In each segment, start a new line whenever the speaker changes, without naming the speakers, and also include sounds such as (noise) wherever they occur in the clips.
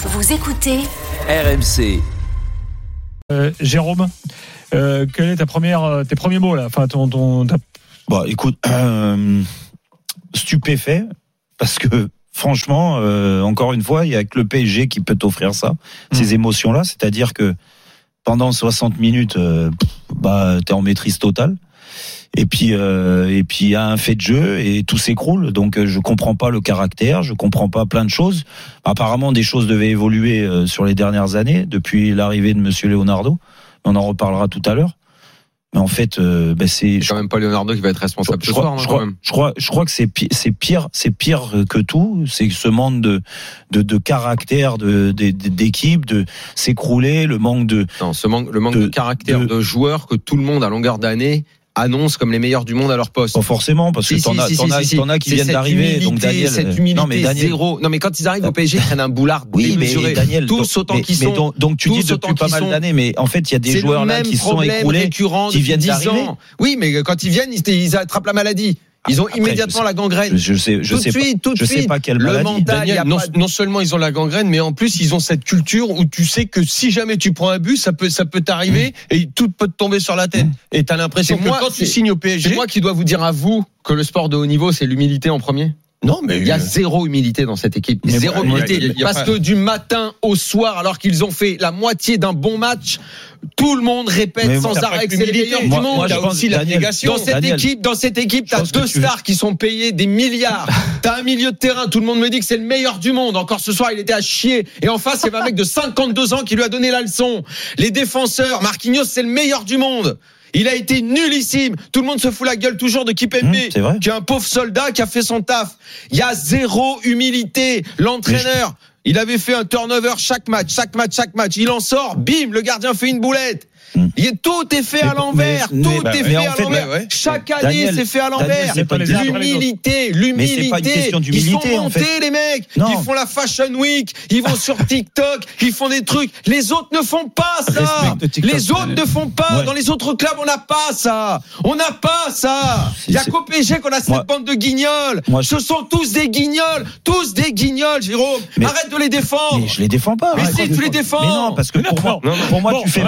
Vous écoutez
RMC.
Euh, Jérôme, euh, quel est ta première, euh, tes premiers mots là? Enfin, ton, ton, ta-
Bon, écoute, (clears throat) euh, stupéfait, parce que franchement, euh, encore une fois, il y a que le PSG qui peut t'offrir ça, ces émotions-là. C'est-à-dire que pendant 60 minutes, euh, bah, t'es en maîtrise totale. Et puis, euh, et puis il y a un fait de jeu et tout s'écroule. Donc, euh, je comprends pas le caractère, je comprends pas plein de choses. Apparemment, des choses devaient évoluer euh, sur les dernières années depuis l'arrivée de Monsieur Leonardo. On en reparlera tout à l'heure. Mais en fait, euh, ben, c'est
quand même pas Leonardo qui va être responsable
je
ce
crois,
soir, hein,
je,
quand
crois,
même.
je crois, je crois que c'est pi- c'est pire, c'est pire que tout. C'est ce manque de de, de caractère de d'équipe, de s'écrouler, le manque de.
Non, ce manque, le manque de,
de-
caractère
de-
de, joueurs que tout le monde à longueur d'année annonce comme les meilleurs du monde à leur poste.
Pas forcément, parce que
Si,
t'en
si,
as,
si,
as, as qui viennent d'arriver. Donc Daniel,
cette
euh,
humilité
non mais Daniel,
zéro. Non mais quand ils arrivent au PSG, ils prennent un boulard
oui, mais
démesuré.
Daniel,
tous autant
mais-
qu'ils
mais
sont.
donc, donc tu dis depuis pas mal d'années, mais en fait il y a des joueurs là qui sont écroulés, qui viennent
10
d'arriver.
Oui, mais quand ils viennent, ils attrapent la maladie. Ils ont
Après,
immédiatement la gangrène.
Je, je sais, je
tout
sais
suite,
pas,
tout
je sais
suite.
pas quelle
Le
maladie.
mental,
Daniel, non,
pas de-
non seulement ils ont la gangrène, mais en plus ils ont cette culture où tu sais que si jamais tu prends un but, ça peut, ça peut t'arriver et tout peut te tomber sur la tête. Et t'as l'impression
C'est
que
moi-
quand tu
c'est-
signes au
C'est
PSG,
moi qui dois vous dire à vous que le sport de haut niveau, c'est l'humilité en premier.
non mais
Il y a zéro humilité dans cette équipe.
Mais
zéro humilité.
a- a
parce
pas-
que du matin au soir, alors qu'ils ont fait la moitié d'un bon match, tout le monde répète
Mais
sans arrêt que c'est
l'humilité.
meilleurs du monde.
moi,
il y
je
a
pense,
aussi la
Daniel,
négation.
Dans cette
Daniel,
équipe, dans cette équipe, t'as deux stars qui sont payées des milliards. (laughs) T'as un milieu de terrain, tout le monde me dit que c'est le meilleur du monde. Encore ce soir, il était à chier. Et en face, il y avait un mec de 52 ans qui lui a donné la leçon. Les défenseurs, Marquinhos, c'est le meilleur du monde. Il a été nullissime. Tout le monde se fout la gueule toujours de Kipembe,
c'est vrai.
qui est un pauvre soldat qui a fait son taf. Il y a zéro humilité. L'entraîneur, il avait fait un turnover chaque match, chaque match, chaque match. Il en sort, bim, le gardien fait une boulette. Il est, tout est fait
Mais-
à l'envers, tout est fait à l'envers. Chaque année,
Daniel,
c'est fait à l'envers. L'humilité, l'humilité. Ils sont
en
montés,
fait.
les mecs.
Non.
Ils font la Fashion Week, ils vont sur TikTok, ils font des trucs. Les autres ne font pas ça. Les autres ne font pas.
Ouais.
Dans les autres clubs, on n'a pas ça. On n'a pas ça. Il y a qu'au PSG qu'on a cette bande de guignols. Ce sont tous des guignols. Tous des guignols, Jérôme. Arrête de les défendre.
Mais je les défends pas.
Mais si, tu les défends.
Mais non, parce que pour moi,
Non,
pour moi,
bon,
tu fais.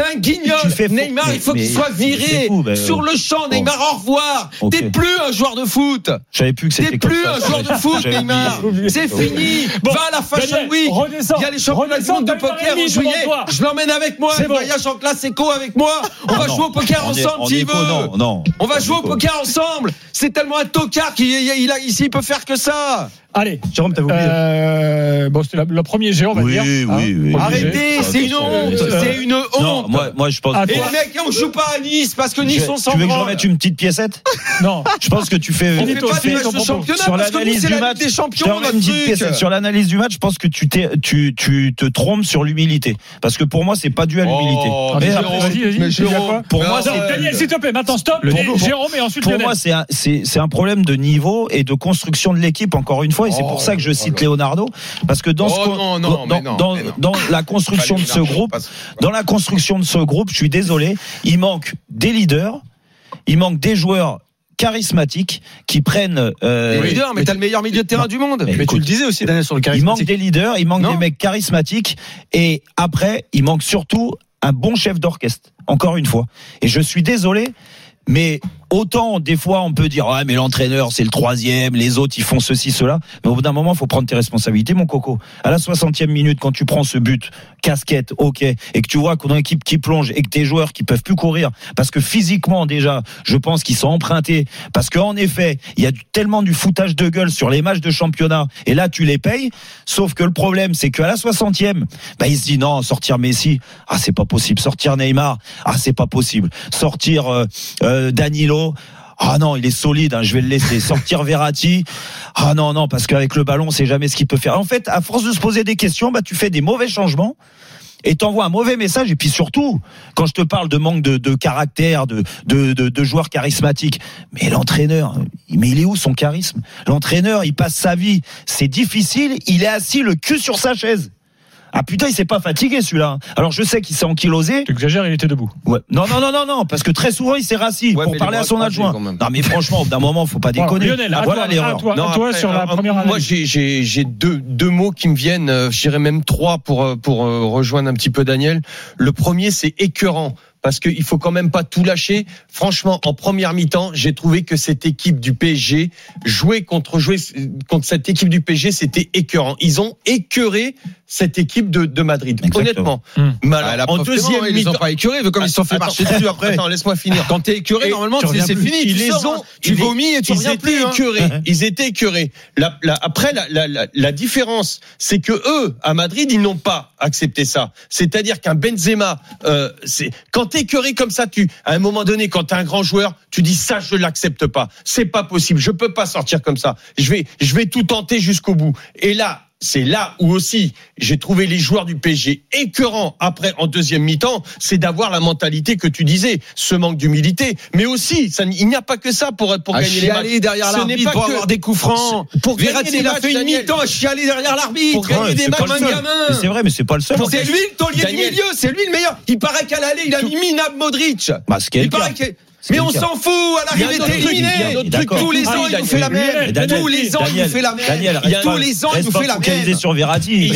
Va-
c'est un guignol. Neymar, il faut qu'il soit viré
fou, ben,
sur le champ.
bon.
Neymar, au revoir. T'es plus un joueur de foot.
Plus que c'était
T'es plus un joueur de foot, Neymar. C'est fini.
Bon,
Va à la Fashion Week. Il y a les championnats du monde de poker en juillet. Je l'emmène avec moi.
C'est
Il voyage en classe éco avec moi. On va
non.
jouer au poker ensemble
en
s'il veut.
Non, non.
On va jouer au poker ensemble. C'est tellement un tocard qu'il il a, ici, il peut faire que ça.
Allez,
Jérôme, t'as oublié.
euh, bon, c'était la- le premier Géant, on va
Oui,
dire.
oui,
hein.
oui.
Arrêtez,
ça,
c'est une honte.
euh,
C'est une
Non,
honte.
moi, moi, je pense.
Ah,
Et les mecs, on joue pas à Nice parce que Nice, on s'en
tu veux que je remette une petite piécette (laughs)
Non.
Je pense que tu fais.
On fait pas de championnat
sur
parce que nous,
l'analyse
c'est
du
la
match,
des champions,
remets
notre
une petite
truc.
piécette. Sur l'analyse du match, je pense que tu, t'es, tu, tu te trompes sur l'humilité. Parce que pour moi, c'est pas dû à l'humilité.
Oh,
Mais
Mais
Jérôme,
pour moi, c'est-
Daniel, s'il te plaît, maintenant stop. Jérôme et ensuite
pour moi, c'est un, c'est, c'est un problème de niveau et de construction de l'équipe, encore une fois. Et c'est
Oh,
pour ça que je
oh
cite. Leonardo. Parce que dans,
Oh
la construction de ce groupe, dans la construction de ce groupe, je suis désolé, il manque des leaders, il manque des joueurs charismatiques qui prennent. euh,
Les leaders, mais t'as le meilleur milieu de terrain du monde.
Mais
Mais tu le disais aussi, Daniel, sur le
il manque des leaders, il manque
Non.
des mecs charismatiques et après, il manque surtout un bon chef d'orchestre. Encore une fois. Et je suis désolé, mais autant des fois on peut dire ouais mais l'entraîneur c'est le troisième, les autres ils font ceci cela, mais au bout d'un moment faut prendre tes responsabilités mon coco. À la 60e minute quand tu prends ce but, casquette, ok, et que tu vois qu'on a une équipe qui plonge et que tes joueurs qui peuvent plus courir parce que physiquement déjà je pense qu'ils sont empruntés parce qu'en effet il y a tellement du foutage de gueule sur les matchs de championnat et là tu les payes. Sauf que le problème c'est qu'à la 60e, bah il se dit non sortir Messi, ah c'est pas possible, sortir Neymar, ah c'est pas possible, sortir euh, euh, Danilo. Ah non, il est solide. hein, je vais le laisser (laughs) sortir Verratti. Ah non non, parce qu'avec le ballon, c'est jamais ce qu'il peut faire. En fait, à force de se poser des questions, bah tu fais des mauvais changements et t'envoies un mauvais message. Et puis surtout, quand je te parle de manque de, de caractère, de, de, de, de joueurs charismatiques, mais l'entraîneur, mais il est où son charisme? L'entraîneur, il passe sa vie, c'est difficile, il est assis le cul sur sa chaise. Ah putain, il s'est pas fatigué celui-là. Alors je sais qu'il s'est ankylosé.
Tu exagères, il était debout.
Ouais. Non, non, non, non, non, parce que très souvent il s'est rassis
Ouais,
pour parler à son adjoint. Non, mais franchement, d'un moment, faut pas déconner.
Lionel, à
voilà
toi,
l'erreur.
à toi,
Non,
à toi
après,
sur la
euh,
première
Moi,
analyse.
j'ai j'ai j'ai deux deux mots qui me viennent. euh, Je dirais même trois pour euh, pour euh, rejoindre un petit peu Daniel. Le premier, c'est écœurant. Parce qu'il faut quand même pas tout lâcher. Franchement, en première mi-temps, j'ai trouvé que cette équipe du PSG jouer contre jouer contre cette équipe du PSG, c'était écœurant. Ils ont écœuré cette équipe de, de Madrid.
Exactement.
Honnêtement.
Hmm.
Mais
Ah,
en deuxième
ils ont pas écœurés, comme ils se sont fait
Attends,
marcher dessus après.
Attends, laisse-moi finir.
Quand t'es écœuré,
Et
normalement,
tu
c'est fini.
Ils
tu
les
sors,
ont,
hein. tu vomis et tu
ils
reviens
étaient
plus. hein.
écœurés. Ils étaient écœurés. La, la- après, la, la, la, la différence, c'est que eux, à Madrid, ils n'ont pas accepté ça. C'est-à-dire qu'un Benzema, euh, c'est quand t'es comme ça, tu, à un moment donné, quand t'es un grand joueur, tu dis ça, je l'accepte pas. C'est pas possible. Je peux pas sortir comme ça. Je vais, je vais tout tenter jusqu'au bout. Et là. C'est là où aussi j'ai trouvé les joueurs du PSG écœurants après en deuxième mi-temps, c'est d'avoir la mentalité que tu disais, ce manque d'humilité, mais aussi ça, il n'y a pas que ça pour pour
À
gagner les matchs.
derrière l'arbitre pour
que-
avoir des coups francs.
pour gagner
Verratti, il a fait une mi-temps à chialer derrière l'arbitre.
Pour gagner
Ouais,
des matchs,
un gamin.
C'est vrai, mais c'est pas le seul.
C'est lui le taulier du milieu, c'est lui le meilleur. Il paraît qu'à l'aller, il a mis minable Modric.
Bah,
Il paraît Mais on s'en fout, à l'arrivée t'es éliminé. Tous les ans, il nous fait la même. Tous les ans, il nous fait la même. Tous les ans, il nous fait la même.
sur Verratti.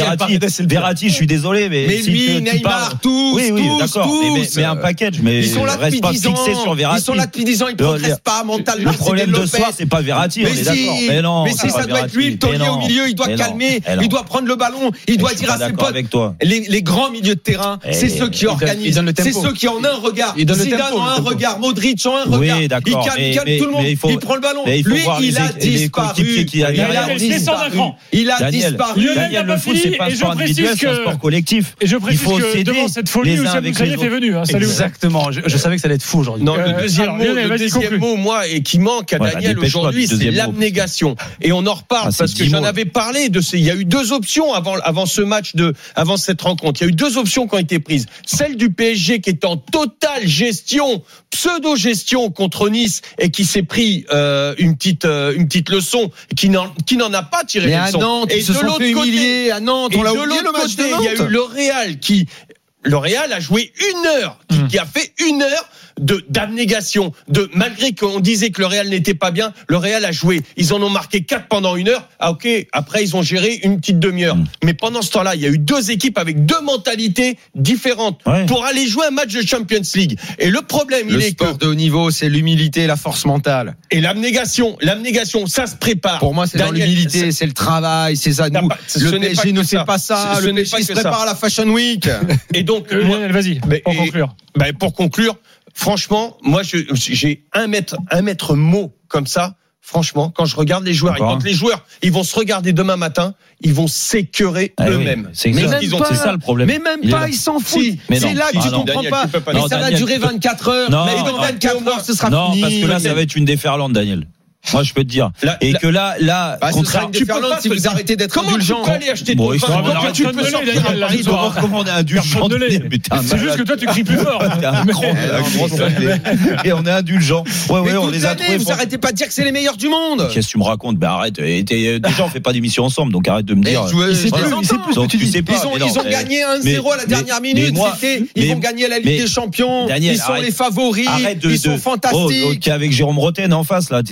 Verratti, je suis désolé, mais,
Mais lui, Neymar, tous, tous.
Mais, un package, mais
Ils sont là
reste
depuis
pas
10 ans.
fixé sur Verratti.
Ils sont là depuis 10 ans, ils
Le-
progressent pas mentalement.
Le problème de
soi
soi, c'est pas Verratti, on est d'accord. Mais non,
mais si ça doit être lui le taulier au milieu, il doit calmer, il doit prendre le ballon, il doit dire à ses potes. Les, grands milieux de terrain,
Eh,
c'est ceux qui organisent, c'est ceux qui en un regard. Zidane en un regard, Modric en un
Oui,
regard. Il
d'accord,
calme, il
mais-
calme
mais-
tout le monde.
il faut-
il prend le ballon.
il
Lui,
voir
il a
les
disparu.
a
Il
derrière.
a
Il d'un
disparu. Il a
Daniel,
disparu.
Lionel
Daniel, le foot, c'est pas un sport individuel, c'est un sport collectif.
Et je précise
faut
que devant cette folie,
les uns
Oussem
avec
Moussaïef
les
est
autres.
venu. hein.
Exactement. Je, savais que ça allait être fou aujourd'hui.
Non,
Euh,
le deuxième, mot,
vas-y,
deuxième mot, moi, et qui manque à Daniel aujourd'hui, c'est l'abnégation. Et on en reparle
Ah,
parce que j'en avais parlé de ces. Il y a eu deux options avant, avant ce match de, avant cette rencontre. Il y a eu deux options qui ont été prises. Celle du PSG qui est en totale gestion, pseudo-gestion contre Nice et qui s'est pris euh, une petite, euh, une petite leçon, qui n'en, qui n'en a pas tiré
Mais à
leçons.
Nantes,
et
ils se
de
sont fait
côté.
À Nantes, on l'a
de
oublié le match de
côté, il y a eu
Nantes.
le Real qui le Real a joué une heure, qui,
Hmm.
qui a fait une heure de d'abnégation, de malgré qu'on disait que le Real n'était pas bien, le Real a joué. Ils en ont marqué quatre pendant une heure. Ah ok, après ils ont géré une petite demi-heure.
Hmm.
Mais pendant ce temps-là, il y a eu deux équipes avec deux mentalités différentes
Ouais.
pour aller jouer un match de Champions League. Et le problème,
Le
il est que
sport de haut niveau, c'est l'humilité la force mentale.
et l'abnégation, l'abnégation, ça se prépare.
Pour moi, c'est dans l'humilité, c'est le travail, c'est ça. Nous,
pas-
le PSG ne
ça.
fait pas ça. Le PSG se prépare à la Fashion Week.
Et donc,
Euh, vas-y,
Mais-
pour conclure.
Ben, pour conclure, franchement, moi, je- j'ai un mètre, un mètre mot comme ça. Franchement, quand je regarde les joueurs, et quand les joueurs, ils vont se regarder demain matin, ils vont s'écœurer
Ah oui,
eux-mêmes.
C'est
Mais
ça.
même
qu'ils ont-
pas.
C'est ça le problème.
Mais même
Il
pas, ils s'en foutent.
Si,
C'est
non.
là que
Ah
tu
non.
comprends
Daniel,
pas.
tu pas
Mais ça va durer
tu peux-
24 heures.
Non,
Mais dans
non.
24 heures, ce sera
Non,
fini.
parce que là, ça va être une déferlante, Daniel. Moi, je peux te dire. Et que là, là,
Bah, ce
contraire-
sera une
tu peux pas
si vous arrêtez d'être
Comment
indulgent.
tu peux aller acheter
Bon,
ton vin tu peux sortir à Paris
comment. Mais t'es un
C'est juste que toi, tu cries plus fort. (laughs)
Et on est indulgent. Ouais, ouais, on les a trouvés.
vous
pour-
arrêtez pas de dire que c'est les meilleurs du monde.
Qu'est-ce que tu me racontes? Ben arrête. T'es- Déjà, on fait pas d'émission ensemble, donc arrête de me dire. pas.
Ils ont, gagné 1-0 à la dernière minute. ils vont gagner la Ligue des Champions. Ils sont les favoris. Ils sont fantastiques.
Oh, ok, avec Jérôme Roten en face là.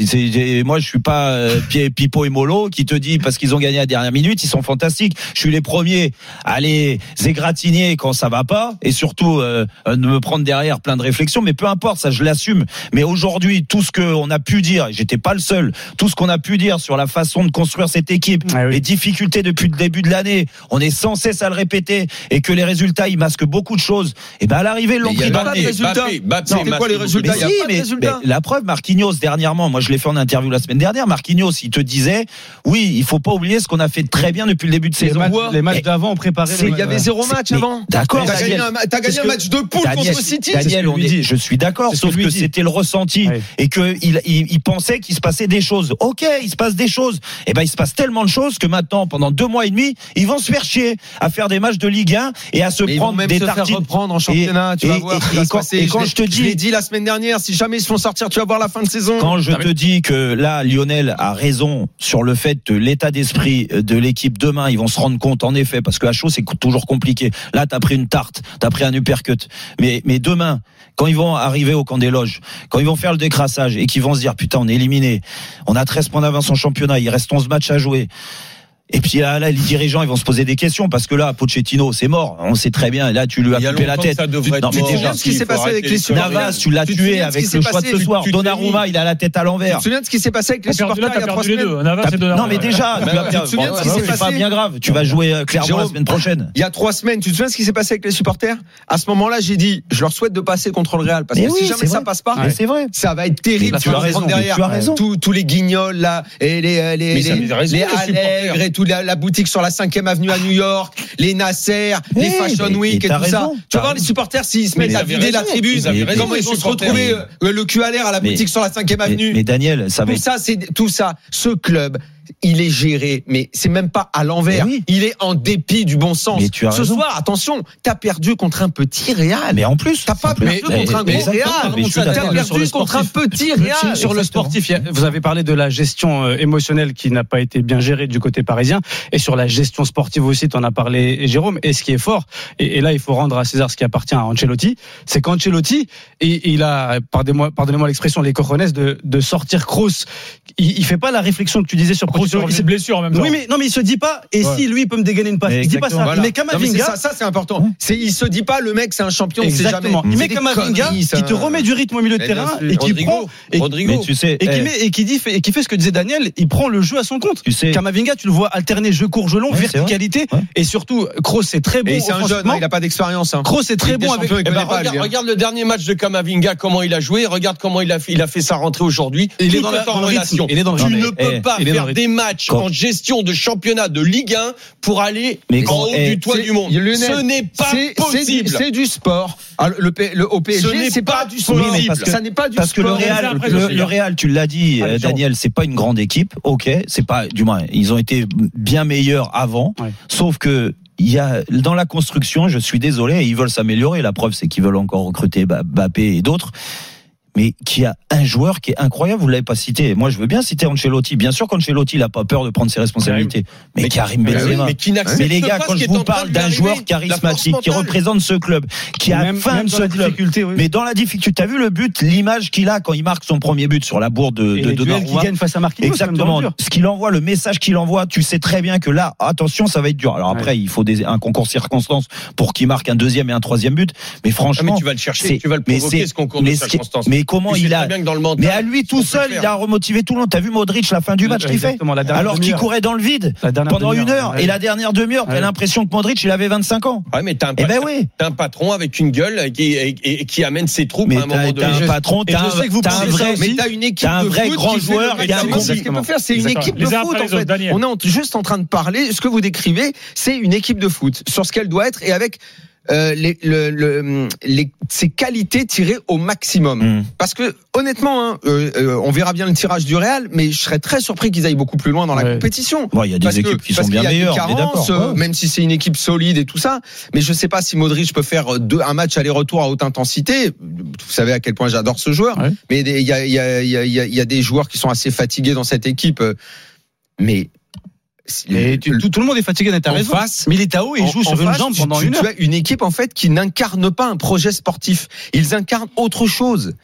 Moi, je suis pas euh, Pi- Pipo et Molo qui te dit parce qu'ils ont gagné à la dernière minute, ils sont fantastiques. Je suis les premiers à les égratigner quand ça va pas et surtout euh, euh, de me prendre derrière plein de réflexions. Mais peu importe, ça je l'assume. Mais aujourd'hui, tout ce qu'on a pu dire, et j'étais pas le seul, tout ce qu'on a pu dire sur la façon de construire cette équipe,
Ah oui.
les difficultés depuis le début de l'année, on est sans cesse à le répéter et que les résultats ils masquent beaucoup de choses. Et ben à l'arrivée, ils l'ont pris
a
dans
pas
le nez.
résultats.
Mbappé, Mbappé,
C'était quoi les résultats
Mais
Il y a
si,
pas de
mais,
résultats.
mais la preuve, Marquinhos dernièrement, moi je l'ai fait en interview. Interview la semaine dernière, Marquinhos, il te disait, oui, il faut pas oublier ce qu'on a fait très bien depuis le début de
Les
saison.
matchs, les matchs d'avant ont préparé.
C'est-
le-
Il y avait zéro match avant.
D'accord,
T'as gagné un, t'as gagné un match de poule
Daniel,
contre City.
Daniel, on est-
dit.
je suis d'accord, sauf que c'était le ressenti et que il, il, il pensait qu'il se passait des choses. Ok, il se passe des choses. Et ben il se passe tellement de choses que maintenant, pendant deux mois et demi, ils vont se faire chier à faire des matchs de Ligue 1 et à se
Mais ils vont
prendre
même
des
se faire
tartines.
reprendre en championnat, tu vas
et-
voir
et quand- je te dis-
l'ai dit la semaine dernière, si jamais ils se font sortir, tu vas voir la fin de saison.
Quand je te dis que là, Lionel a raison sur le fait que l'état d'esprit de l'équipe demain, ils vont se rendre compte en effet, parce que à chaud c'est toujours compliqué. Là, t'as pris une tarte, t'as pris un uppercut. Mais, mais demain, quand ils vont arriver au camp des loges, quand ils vont faire le décrassage et qu'ils vont se dire putain, on est éliminé, on a 13 points d'avance en championnat, il reste 11 matchs à jouer. Et puis là, là, les dirigeants, ils vont se poser des questions parce que là, Pochettino, c'est mort. On sait très bien. Et là, tu lui as coupé la tête.
ça devrait
Non, mais déjà,
souviens de ce qui s'est passé avec les supporters
Navas, tu l'as
Tu
tué avec le choix de ce soir.
Tu
Donnarumma, il a la tête à
Tu
l'envers.
te souviens de ce qui s'est passé avec les supporters
là,
il y a trois semaines.
Non, mais déjà, tu
tu ce s'est
C'est pas
passé
bien grave. Tu vas jouer euh, clairement la semaine prochaine.
Il y a trois semaines, tu te souviens de ce qui s'est passé avec les supporters? À ce moment-là, j'ai dit, je leur souhaite de passer contre le Real parce que si jamais ça passe pas,
c'est vrai.
ça va être terrible.
Tu as raison, tu.
Tous, tous les guignols là et les euh, les les,
avaient raison,
les
les
toute la, la boutique sur la 5e avenue à New York, les Nasser, les
Oui,
Fashion
mais-
Week et tout ça. Tu vas voir les supporters s'ils se mettent à vider la tribune, comment
les
ils vont se retrouver euh, le cul à l'air à la
Mais-
boutique sur la 5e
Mais,
avenue.
mais Daniel, ça va
Tout ça, c'est tout ça. Ce club, il est géré, mais c'est même pas à l'envers.
Oui.
Il est en dépit du bon sens.
Tu as
Ce
raison.
soir, attention, t'as perdu contre un petit Real.
Mais en plus,
T'as pas
mais-
perdu contre un
mais-
gros Real. T'as perdu contre un petit
Sur-
Real.
Sur le sportif, vous avez parlé de la gestion euh, émotionnelle qui n'a pas été bien gérée du côté parisien et sur la gestion sportive aussi, tu en as parlé Jérôme. Et ce qui est fort, et, et là il faut rendre à César ce qui appartient à Ancelotti, c'est qu'Ancelotti, et, il a, pardonnez-moi pardonnez-moi l'expression, les cojones de, de sortir Kroos. Il, il fait pas la réflexion que tu disais sur
Gros sur ses blessures en même temps.
Oui, mais non, mais il se dit pas. Et
Ouais.
si lui il peut me dégainer une passe,
Mais
il dit pas ça.
Voilà.
Il met
Non, mais c'est
Kamavinga.
ça, ça c'est important. C'est, il se dit pas, le mec, c'est un champion,
Exactement.
jamais.
Il
C'est
met Kamavinga, qui te remet du rythme au milieu de terrain et qui
Rodrigo.
prend et,
Rodrigo.
Mais tu sais,
et qui
eh,
met et qui dit fait, et qui fait ce que disait Daniel, il prend le jeu à son compte.
tu sais,
Kamavinga, tu le vois alterner jeu court, jeu long,
Ouais, c'est
verticalité et surtout Kroos c'est très bon.
Et c'est un jeune, hein, il a pas d'expérience. Hein.
Kroos est très bon avec
Eh ben, regarde,
hein.
le dernier match de Kamavinga, comment il a joué. Regarde comment il a fait, il a fait sa rentrée aujourd'hui.
Il est dans la- le
tu ne peux
eh,
pas
dans
faire des matchs
Quand-
en gestion de championnat de Ligue 1 pour aller
Mais
en haut
eh,
du toit du monde.
Lionel,
Ce n'est pas
c'est- c'est du-
possible.
C'est du sport. Ah, le, au
Ce
PSG,
n'est
c'est pas,
pas
du sport.
Oui, parce que-
ça n'est pas du
Parce que
sport.
le Real,
après,
le, Real, tu l'as dit,
Allez,
euh,
Jérôme.
Daniel, c'est pas une grande équipe. Ok, c'est pas, du moins, ils ont été bien meilleurs avant.
Ouais.
Sauf que il y a dans la construction, je suis désolé, ils veulent s'améliorer. La preuve, c'est qu'ils veulent encore recruter Ba- Mbappé et d'autres. Mais qui a un joueur qui est incroyable, vous l'avez pas cité. Moi, je veux bien citer Ancelotti. Bien sûr qu'Ancelotti, il a pas peur de prendre ses responsabilités. Mais, Karim
Mais oui,
Benzema.
mais qui
Mais les gars, quand je vous parle
de
d'un joueur charismatique qui représente ce club, qui a
même,
faim
même
de ce club,
difficulté, oui.
mais dans la difficulté, t'as vu le but, l'image qu'il a quand il marque son premier but sur la bourde de,
et
de
duels
Donnarumma.
qui gagnent face à Marquinhos,
Exactement. Ce qu'il envoie, le message qu'il envoie, tu sais très bien que là, attention, ça va être dur. Alors après, il faut des, un concours circonstances pour qu'il marque un deuxième et un troisième but. Mais
Ah,
franchement,
mais tu vas le chercher, tu vas le provoquer ce concours de circonstances.
mais comment
Tu sais
il a,
très bien que dans le mental,
mais à lui tout seul, il a remotivé tout le monde. T'as vu Modric la fin du match qu'il fait
Exactement, la dernière
Alors qu'il courait dans le vide pendant une heure et la dernière demi-heure, t'as
Ouais.
l'impression que Modric il avait 25 ans.
Ouais, mais t'as un,
Eh ben oui.
t'as un patron avec une gueule qui, et, et- et qui amène ses troupes
Mais
à un moment
t'as
donné.
t'as un patron, t'as
je
un, t'as vrai.
Mais t'as une équipe
T'as un
de
vrai
foot
grand
fait
joueur un
ce qu'il peut faire. C'est une équipe de foot en fait. On est juste en train de parler. Ce que vous décrivez, c'est une équipe de foot sur ce qu'elle doit être et avec euh, les, le, le- les, ses qualités tirées au maximum.
Hum.
Parce que honnêtement, hein, euh, euh, on verra bien le tirage du Real, mais je serais très surpris qu'ils aillent beaucoup plus loin dans la
Ouais.
compétition.
Bon, il y a
Parce
des
que-
équipes qui sont bien
des
meilleures, mais
carences, euh, même si c'est une équipe solide et tout ça. Mais je sais pas si Modric peut faire deux, un match aller-retour à haute intensité. Vous savez à quel point j'adore ce joueur.
Ouais.
Mais il y a, y, a, y, y des joueurs qui sont assez fatigués dans cette équipe. euh, Mais
tu- tout, tout le monde est fatigué, t'as raison.
face-
Militao, il joue
en
sur une
face,
jambe
tu-
pendant
tu,
une
tu
heure.
as une équipe en fait qui n'incarne pas un projet sportif. Ils incarnent autre chose.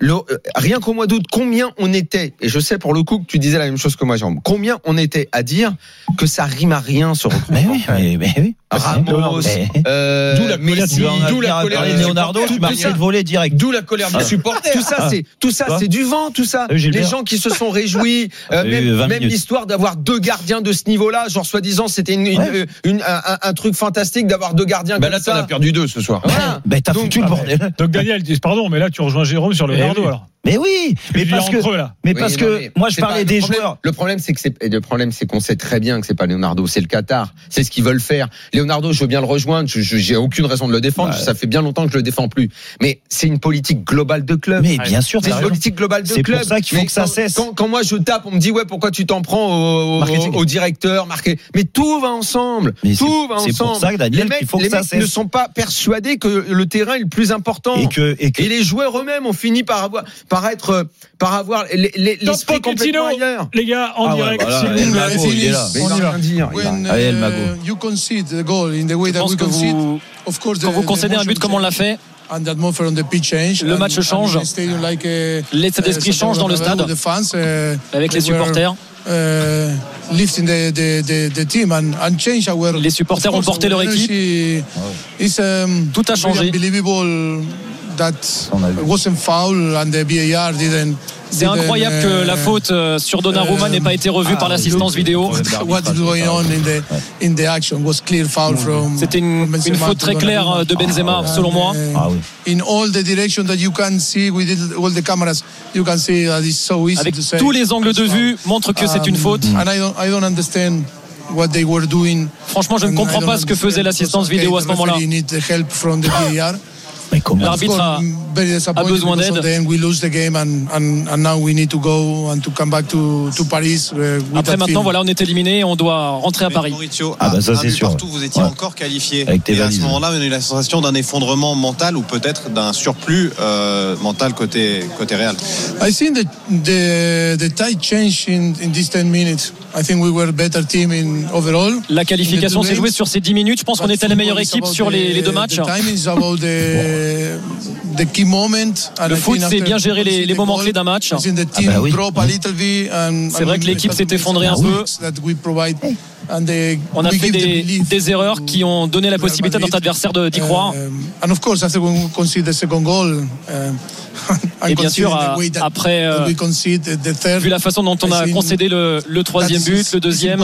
Le- euh, rien qu'au mois d'août, combien on était, et je sais pour le coup que tu disais la même chose que moi, Jérôme, combien on était à dire que ça rime à rien ce
Mais
recrutement.
oui, mais, mais oui.
Ramos,
Mais-
euh,
D'où la
Messi,
colère- d'où la colère des
de Leonardo, tu le volet direct.
D'où la colère des supporters.
tout ça, c'est tout ça, c'est du vent, tout ça.
Ah.
Les gens qui se sont réjouis, (laughs) euh, même,
20
même l'histoire d'avoir deux gardiens de ce niveau-là, genre soi-disant c'était une, une-
Ouais.
une- un, un- un truc fantastique d'avoir deux gardiens
Ben
comme
là, t'en
ça.
as perdu deux ce soir.
Voilà.
Ben, t'as foutu le
ah,
bordel.
Donc Daniel, pardon, mais là tu rejoins Jérôme sur le
Oui.
alors.
Mais oui, mais parce que,
eux,
mais
Oui,
parce
non,
que
mais
moi je
c'est
parlais
pas-
des
le problème-
joueurs.
Le problème, c'est que c'est le problème, c'est qu'on sait très bien que c'est pas Leonardo, c'est le Qatar. C'est ce qu'ils veulent faire. Leonardo, je veux bien le rejoindre. J'ai aucune raison de le défendre.
Ouais.
Ça fait bien longtemps que je le défends plus. Mais c'est une politique globale de club.
Mais bien sûr,
C'est une
raison.
politique globale de
C'est
club.
pour ça qu'il faut
Mais
que ça
quand-
cesse.
Quand, quand moi je tape, on me dit ouais, pourquoi tu t'en prends au, au- directeur, marqué. Mais tout va ensemble.
Mais c'est-
tout va
c'est
ensemble.
pour ça que, Daniel,
les mecs,
qu'il faut que
les
ça
mecs
cesse.
ne sont pas persuadés que le terrain est le plus important.
Et que, et que
Et les joueurs eux-mêmes ont fini par avoir, par être, par avoir les- les- l'esprit complètement ailleurs.
Les gars, en
Ah ouais,
direct,
voilà,
vous plaît. On y va.
dire.
Allez, El Mago.
you concede the goal in the way that we concede,
vous,
of course, the,
quand vous
the
concédez un but comme on l'a fait,
and the atmosphere on the pitch change.
Le match change.
in the stadium like,
l'état d'esprit change dans le stade
with the fans, uh,
avec les supporters.
lifting the, the, the, the team and, and change our.
Les supporters ont porté leur équipe.
um,
Tout a changé.
Unbelievable that
On a vu.
wasn't foul and the VAR didn't.
C'est incroyable que la
uh,
faute euh, sur Donnarumma
euh,
n'ait pas été revue
ah,
par l'assistance vidéo.
What is going on in the in the action? Was clear foul from.
C'était une, faute très claire euh, de Benzema,
And,
selon moi.
Ah oui.
In all the directions that you can see with it- all the cameras, you can see that it's so easy
Avec tous les angles de vue montrent que c'est une
Um,
faute.
And I don't, I don't understand what they were doing.
Franchement, je ne comprends pas ce que faisait l'assistance vidéo à ce moment-là.
The the the
L'arbitre a-
disappointed
besoin d'aide.
the we lose the game and, and, and now we need to go and to come back to, to Paris. uh,
Après maintenant, voilà, on est éliminé et on doit rentrer à Paris.
Mauricio,
Ah bah ça, c'est sûr.
Partout, vous étiez
Ouais.
encore qualifié.
Avec tes
et à ce moment-là, on a eu la sensation d'un effondrement mental ou peut-être d'un surplus euh, mental côté côté Real.
I think that the the tide changed in, in these 10 minutes. I think we were a better team in overall.
La qualification s'est jouée sur ces 10 minutes. Je pense qu'on était la meilleure équipe sur les,
the-
les deux matchs.
The time is about the, the key moment. And
Le foot, c'est bien gérer les- moments clés d'un match.
The
Ah bah oui.
C'est vrai que
we
l'équipe s'est effondrée un peu. On a fait
give the
des,
belief
des erreurs qui ont donné la possibilité à notre adversaire de- d'y croire. (laughs) Et bien sûr,
that-
après, euh, Vu la façon dont on a concédé le, le troisième but, le
it's
deuxième,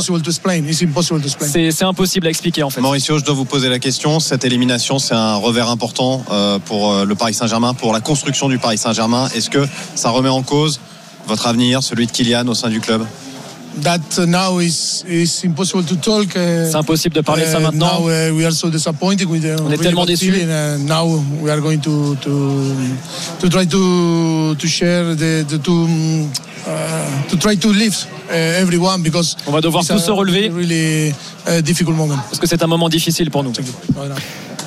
c'est impossible à expliquer en fait.
Mauricio, je dois vous poser la question. Cette élimination, c'est un revers important euh, pour euh, le Paris Saint-Germain, pour la construction du Paris Saint-Germain. Est-ce que ça remet en cause votre avenir, celui de Kylian au sein du club?
That now is is impossible to talk. uh,
C'est impossible de parler de ça
uh,
maintenant.
Now uh, we are so disappointed with
On est tellement déçus.
now we are going to to to try to to share the, the to um, uh, to try to lift everyone because
On va devoir tous se relever.
Really difficult moment.
Parce que c'est un moment difficile pour nous.
Voilà.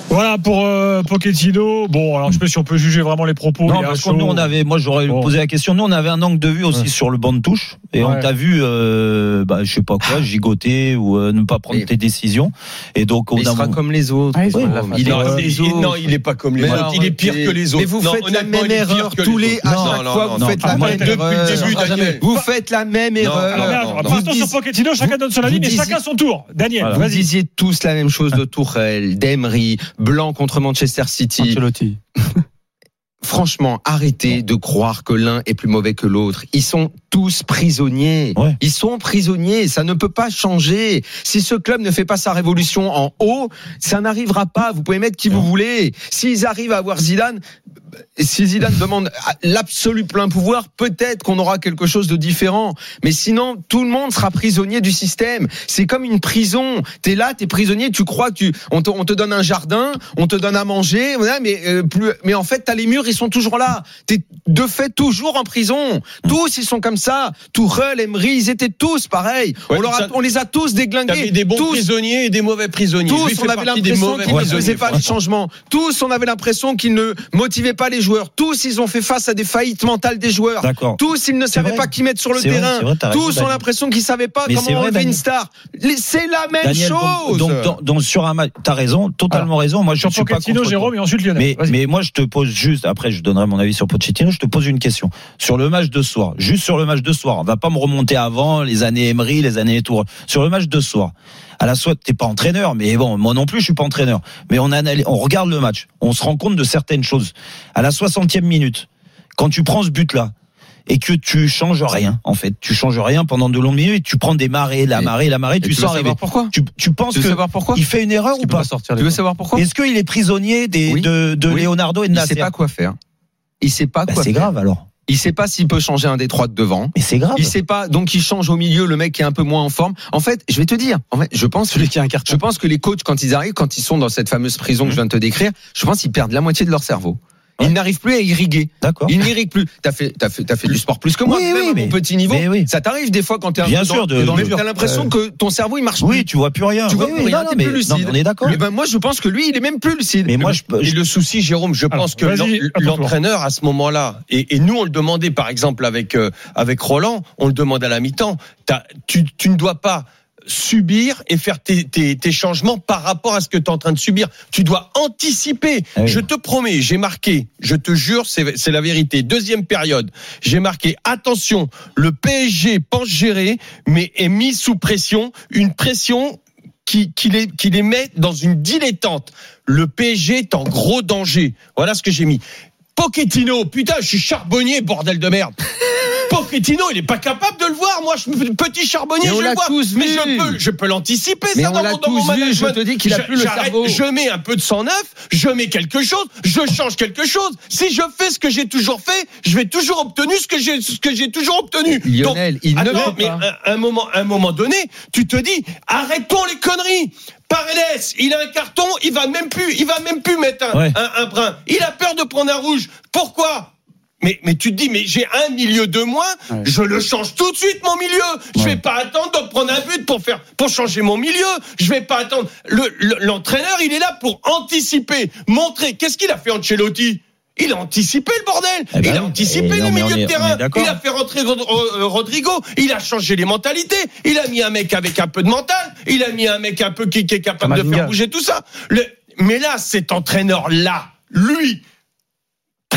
Voilà pour euh, Pochettino. Bon, alors je sais pas si on peut juger vraiment les propos.
Non, parce que nous, on avait, moi, j'aurais
Bon.
posé la question. Nous, on avait un angle de vue aussi
Ouais.
sur le banc de touche. Et
Ouais.
on t'a vu, euh, bah, je sais pas quoi, gigoter ou euh, ne pas prendre
Mais-
tes décisions. Et donc, on
il
a
sera comme les autres.
Ah,
il est
Non,
comme
il-
les autres.
non, il est pas comme les
Mais
autres. Il est pire que les autres.
Mais vous
Non,
faites la même erreur tous
les.
À
Non,
chaque
non,
fois,
non,
vous
non.
faites la
Ah,
même erreur. Vous faites la même
Non,
erreur. Vous
sur Pochettino, chacun donne son avis, mais chacun son tour. Daniel,
Vous disiez tous la même chose de Tourelle, d'Emery, Blanc contre Manchester City. (laughs) Franchement, arrêtez de croire que l'un est plus mauvais que l'autre. Ils sont tous prisonniers.
Ouais.
Ils sont prisonniers. Ça ne peut pas changer. Si ce club ne fait pas sa révolution en haut, ça n'arrivera pas. Vous pouvez mettre qui vous voulez. S'ils arrivent à avoir Zidane, si Zidane demande l'absolu plein pouvoir, peut-être qu'on aura quelque chose de différent. Mais sinon, tout le monde sera prisonnier du système. C'est comme une prison. T'es là, t'es prisonnier. Tu crois que tu, on te, on te donne un jardin, on te donne à manger, mais euh, plus, mais en fait, t'as les murs, ils sont toujours là. T'es de fait toujours en prison. Tous, ils sont comme ça. Tourelle, Emery, ils étaient tous pareils.
Ouais,
on, leur a-
ça-
on les a tous déglingués.
Des bons
tous,
prisonniers et des mauvais prisonniers.
Tous, on avait l'impression qu'ils ne faisaient pas
franchement.
changements. Tous, on avait l'impression qu'ils ne motivaient pas les joueurs. Tous, ils ont fait face à des faillites mentales des joueurs. Tous, ils ne savaient
vrai.
pas qui mettre sur le
vrai,
terrain.
vrai, raison,
Tous ont l'impression qu'ils savaient pas
Mais
comment
vrai,
enlever une star. C'est la même
Daniel, donc-
chose.
donc, dans, dans- sur un match, t'as raison, totalement raison. Moi, je
Sur
suis pas contre.
Jérôme et ensuite Lionel.
Mais, mais moi, je te pose juste, après, je donnerai mon avis sur Pochettino, je te pose une question. Sur le match de soir, juste sur le match de soir, on va pas me remonter avant les années Emery, les années Tour. Sur le match de soir, à la soit, t'es pas entraîneur, mais bon, moi non plus, je suis pas entraîneur. Mais on analyse, on regarde le match, on se rend compte de certaines choses. À la 60e minute, quand tu prends ce but-là, et que tu changes rien, en fait. Tu changes rien pendant de longues minutes, tu prends des marées, la marée, la marée, tu
veux
sens arriver.
savoir pourquoi
Tu, tu penses
Tu veux
que
savoir pourquoi
il fait une erreur ou
Il
pas
pas sortir
Tu veux savoir pourquoi
Est-ce qu'il est prisonnier des,
Oui.
de, de
Oui.
Leonardo et de
Il
Nasser
sait pas quoi faire. Il sait pas
Bah,
quoi
c'est grave alors.
Il sait pas s'il peut changer un des trois de devant.
Mais c'est grave.
Il sait pas, donc il change au milieu le mec qui est un peu moins en forme. En fait, je vais te dire, en fait, je pense,
Celui qui a un carton.
je pense que les coachs quand ils arrivent, quand ils sont dans cette fameuse prison que je viens de te décrire, je pense qu'ils perdent la moitié de leur cerveau. Ils n'arrivent plus à irriguer.
D'accord.
Ils n'irriguent plus. T'as fait, t'as fait, t'as fait du sport plus que moi.
Oui,
même
oui,
à mon
mais-
petit niveau.
oui.
Ça t'arrive des fois quand t'es un
Bien
peu
sûr,
dans,
de-
t'as l'impression
euh,
que ton cerveau il marche
Oui,
plus.
tu vois plus rien.
Tu vois
Oui,
plus
oui,
rien,
non, mais-
plus lucide.
non, on est d'accord.
Mais ben moi je pense que lui il est même plus lucide.
Mais moi, je,
Et
je-
le souci, Jérôme, je
Alors,
pense que l'entraîneur à ce moment-là, et, et nous on le demandait par exemple avec euh, avec Roland, on le demande à la mi-temps. t'as- Tu, tu ne dois pas subir et faire tes, tes, tes changements par rapport à ce que tu es en train de subir. Tu dois anticiper.
Ah oui.
Je te promets, j'ai marqué, je te jure, c'est c'est la vérité. Deuxième période, j'ai marqué, attention, le PSG pense gérer, mais est mis sous pression, une pression qui, qui, les, qui les met dans une dilettante. Le PSG est en gros danger. Voilà ce que j'ai mis. Pochettino, putain, je suis charbonnier, bordel de merde. (laughs) Pochettino, il est pas capable de le voir. Moi, je petit charbonnier, je le vois. mais je peux, je peux l'anticiper. Ça,
on
dans mon- dans mon management.
je te dis qu'il a
Je-
plus le cerveau.
Je mets un peu de sang neuf, je mets quelque chose, je change quelque chose. Si je fais ce que j'ai toujours fait, je vais toujours obtenir ce que j'ai, ce que j'ai toujours obtenu.
Lionel, il ne
Attends, mais
pas.
un, un moment, un moment donné, tu te dis, arrêtons les conneries. Paredes, il a un carton, il va même plus, il va même plus mettre un,
Ouais.
un, un brin. Il a peur de prendre un rouge. Pourquoi? Mais, mais tu te dis, mais j'ai un milieu de moins,
Ouais.
je le change tout de suite, mon milieu. Je vais pas attendre de prendre un but pour faire, pour changer mon milieu. Je vais pas attendre. Le- le- L'entraîneur, il est là pour anticiper, montrer. Qu'est-ce qu'il a fait Ancelotti? Il a anticipé le bordel.
Eh ben
il a anticipé
Et
le milieu
est-
de terrain. Il a fait rentrer euh, Rodrigo. Il a changé les mentalités. Il a mis un mec avec un peu de mental. Il a mis un mec un peu qui, qui est capable de faire bouger tout ça. Le- mais là, cet entraîneur-là, lui,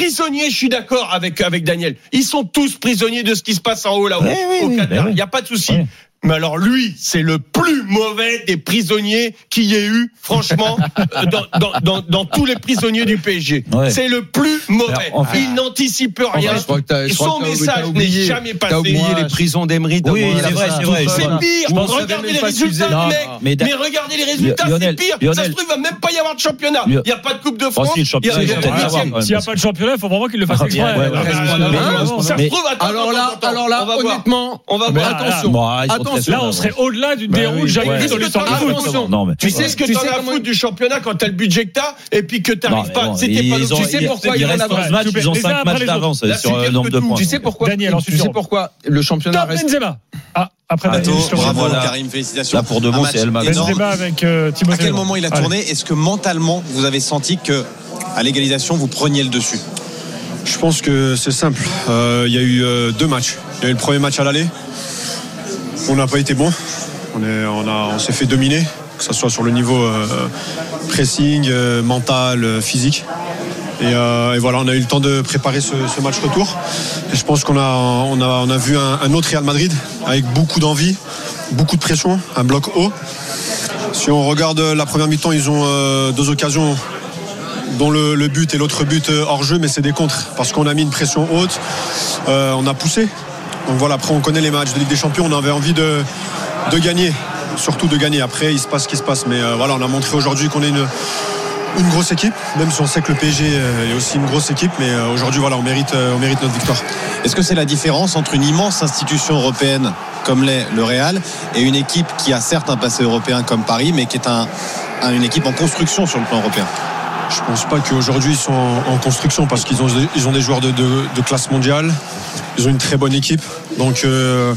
prisonnier, je suis d'accord avec, avec Daniel. Ils sont tous prisonniers de ce qui se passe en haut là-haut,
Oui, oui,
au Qatar.
ben.
Il n'y a pas de souci. Mais alors lui, c'est le plus mauvais des prisonniers qu'il y ait eu, franchement, (laughs) dans, dans, dans, dans tous les prisonniers du PSG.
Ouais.
C'est le plus mauvais.
Alors,
Il n'anticipe rien.
je crois que t'as- je crois
Son
que t'as-
message
t'as
n'est jamais
T'as
passé.
oublié les prisons d'Emery.
Oui, c'est vrai, c'est vrai.
C'est
Voilà.
pire. Regardez les résultats.
Non,
Mais, regardez les résultats, c'est
Lionel,
pire. Ça se trouve, il va même pas y avoir de championnat. Il n'y a pas de Coupe de France.
Oh,
a- a-
même.
S'il n'y a pas de championnat, il faut vraiment qu'il le fasse
Ah,
exprès.
Ça se trouve,
Alors là, alors là,
on va voir.
honnêtement,
On va
Mais
voir. Attention. Attention.
Là, on serait au-delà d'une
Bah
déroute jamais vue dans l'histoire du foot.
Attention.
Non, mais-
Tu sais ce que
Tu
as à
comment-
foutre du championnat quand t'as le budget que t'as et puis que t'arrives pas.
bon,
C'était pas.
Tu sais pourquoi
ils
ils ont
restent
la
dans ce
vraie-
match,
les
ils ont
uns
5
après
matchs d'avance
Là,
sur
c'est
le nombre de points.
Tu sais pourquoi Tu sais pourquoi le championnat reste
Benzema. Ah, après
Ato,
Daniel, je te
bravo.
Voilà.
Karim, félicitations.
Là, pour de bon,
match
c'est El.
Benzema avec euh.
À quel moment il a tourné Est-ce que mentalement, vous avez senti que à l'égalisation, vous preniez le dessus?
Je pense que c'est simple. Euh, Il y a eu euh, deux matchs. Il y a eu le premier match à l'aller. On n'a pas été bon. On s'est fait dominer, que ce soit sur le niveau euh, pressing, euh, mental, euh, physique. Et, voilà, on a eu le temps de préparer ce, match retour. Et je pense qu'on a, vu un, autre Real Madrid avec beaucoup d'envie, beaucoup de pression, un bloc haut. Si on regarde la première mi-temps, ils ont deux occasions dont le, but et l'autre but hors jeu, mais c'est des contres parce qu'on a mis une pression haute, on a poussé. Donc voilà, après on connaît les matchs de Ligue des Champions, on avait envie de, gagner, surtout de gagner. Après, il se passe ce qui se passe, mais euh, voilà, on a montré aujourd'hui qu'on est une, grosse équipe, même si on sait que le PSG est aussi une grosse équipe, mais euh, aujourd'hui voilà, on mérite, euh, notre victoire.
Est-ce que c'est la différence entre une immense institution européenne comme l'est le Real et une équipe qui a certes un passé européen comme Paris, mais qui est un, un- une équipe en construction sur le plan européen?
Je pense pas qu'aujourd'hui ils sont en, construction parce qu'ils ont, des joueurs de, classe mondiale. Ils ont une très bonne équipe. Donc euh,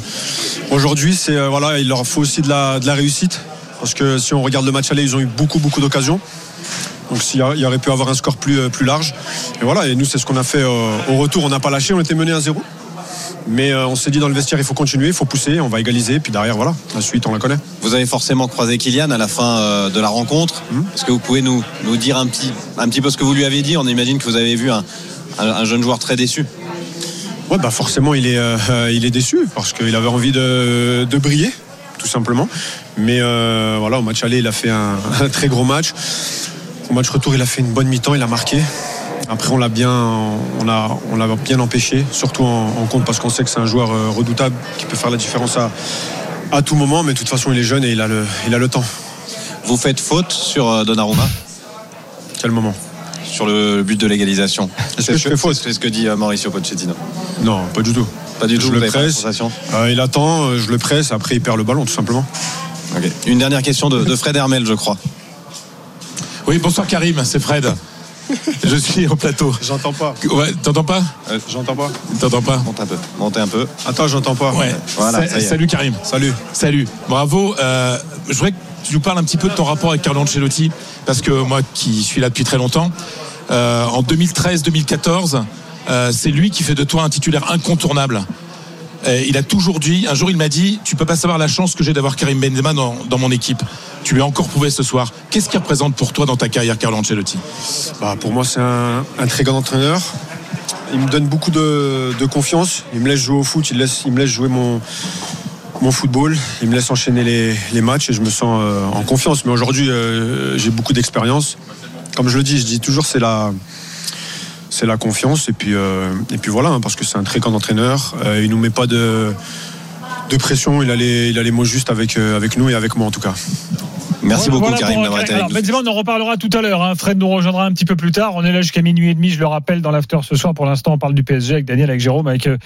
aujourd'hui, euh, il leur faut aussi de la, réussite parce que si on regarde le match aller, ils ont eu beaucoup d'occasions. Donc s'il y aurait pu avoir un score plus, euh, plus large. Et voilà, et nous c'est ce qu'on a fait au retour. On n'a pas lâché, on était mené à zéro. Mais euh, on s'est dit dans le vestiaire, il faut continuer, il faut pousser, on va égaliser. Puis derrière, voilà, la suite, on la connaît.
Vous avez forcément croisé Kylian à la fin euh, de la rencontre. Est-ce que vous pouvez nous, nous dire un petit, un petit peu ce que vous lui avez dit? On imagine que vous avez vu un, un- un jeune joueur très déçu.
Ouais, bah forcément, il est, euh, il est déçu parce qu'il avait envie de, de briller, tout simplement. Mais euh, voilà, au match aller, il a fait un, (laughs) un très gros match. Au match retour, il a fait une bonne mi-temps, il a marqué. Après, on l'a bien, on a, on l'a bien empêché, surtout en, en compte parce qu'on sait que c'est un joueur euh, redoutable qui peut faire la différence à, à tout moment. Mais de toute façon, il est jeune et il a le, il a le temps.
Vous faites faute sur euh, Donnarumma?
Quel moment?
Sur le but de l'égalisation.
Est-ce que je fais faute?
C'est ce que dit euh, Mauricio Pochettino.
Non, pas du tout.
Pas du
Je
tout,
le presse. Euh, il attend, je le presse, après il perd le ballon tout simplement.
Une dernière question de, de Fred Hermel, je crois.
Oui, bonsoir Karim, c'est Fred. (laughs) Je suis au plateau.
J'entends pas.
Ouais, t'entends pas
Euh,
J'entends pas.
T'entends pas
Monte un peu. Montez un peu.
Attends, j'entends pas.
Ouais.
Voilà,
Sa-
ça y est.
Salut Karim.
Salut.
Salut. Bravo. Euh, je voudrais que tu nous parles un petit peu de ton rapport avec Carlo Ancelotti, parce que moi qui suis là depuis très longtemps, euh, en 2013-2014, euh, c'est lui qui fait de toi un titulaire incontournable. Et il a toujours dit, un jour il m'a dit, tu peux pas savoir la chance que j'ai d'avoir Karim Benzema dans, dans mon équipe. Tu lui as encore prouvé ce soir. Qu'est-ce qu'il représente pour toi dans ta carrière, Carlo Ancelotti?
Bah, pour moi, c'est un, très grand entraîneur. Il me donne beaucoup de, confiance. Il me laisse jouer au foot, il, me laisse jouer mon, football. Il me laisse enchaîner les, les matchs et je me sens euh, en confiance. Mais aujourd'hui, euh, j'ai beaucoup d'expérience. Comme je le dis, je dis toujours, c'est la, c'est la confiance. Et puis, euh, voilà, hein, parce que c'est un très grand entraîneur. Euh, il nous met pas de, pression. Il a, les, il mots justes avec, euh, avec nous et avec moi en tout cas.
Merci beaucoup,
Voilà
Karim, d'avoir été avec nous.
Benzema, on en reparlera tout à l'heure. hein. Fred nous rejoindra un petit peu plus tard. On est là jusqu'à minuit et demi, je le rappelle, dans l'after ce soir. Pour l'instant, on parle du PSG avec Daniel, avec Jérôme, avec, euh,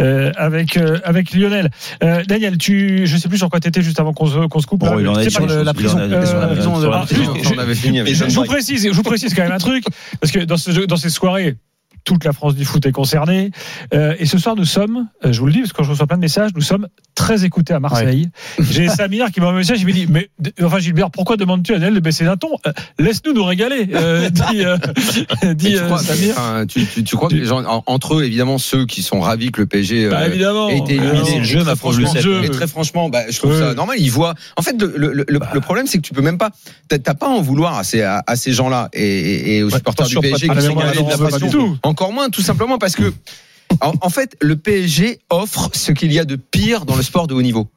euh, avec, euh, avec Lionel. Euh, Daniel, tu, je sais plus sur quoi tu étais juste avant qu'on se, qu'on se coupe.
Bon,
là. le- la prison.
a-
euh,
sur la
prison,
On
je vous précise quand même un truc, parce que dans, ce, dans ces soirées, toute la France du foot est concernée. Euh, et ce soir, nous sommes, euh, je vous le dis, parce que quand je reçois plein de messages, nous sommes très écoutés à Marseille. J'ai (laughs) Samir qui m'envoie un message, il me dit, mais enfin Gilbert, pourquoi demandes-tu à Daniel de baisser d'un ton Euh, Laisse-nous nous régaler, (laughs) dit, dit
tu, crois,
Samir.
tu, tu- tu crois que les gens, en- entre eux, évidemment, ceux qui sont ravis que le PSG
Bah, évidemment.
ait été
Ah,
éliminé,
c'est le
jeu, ma
franchement,
Lucette.
et très franchement, bah, je trouve ça normal. Ils voient. En fait, le, le, le,
Bah.
le problème, c'est que tu peux même pas. T'as pas à en vouloir à ces, à, à ces gens-là et, et, et aux supporters du PSG qui sont de la pression. Encore moins, tout simplement parce que, en, fait, le PSG offre ce qu'il y a de pire dans le sport de haut niveau.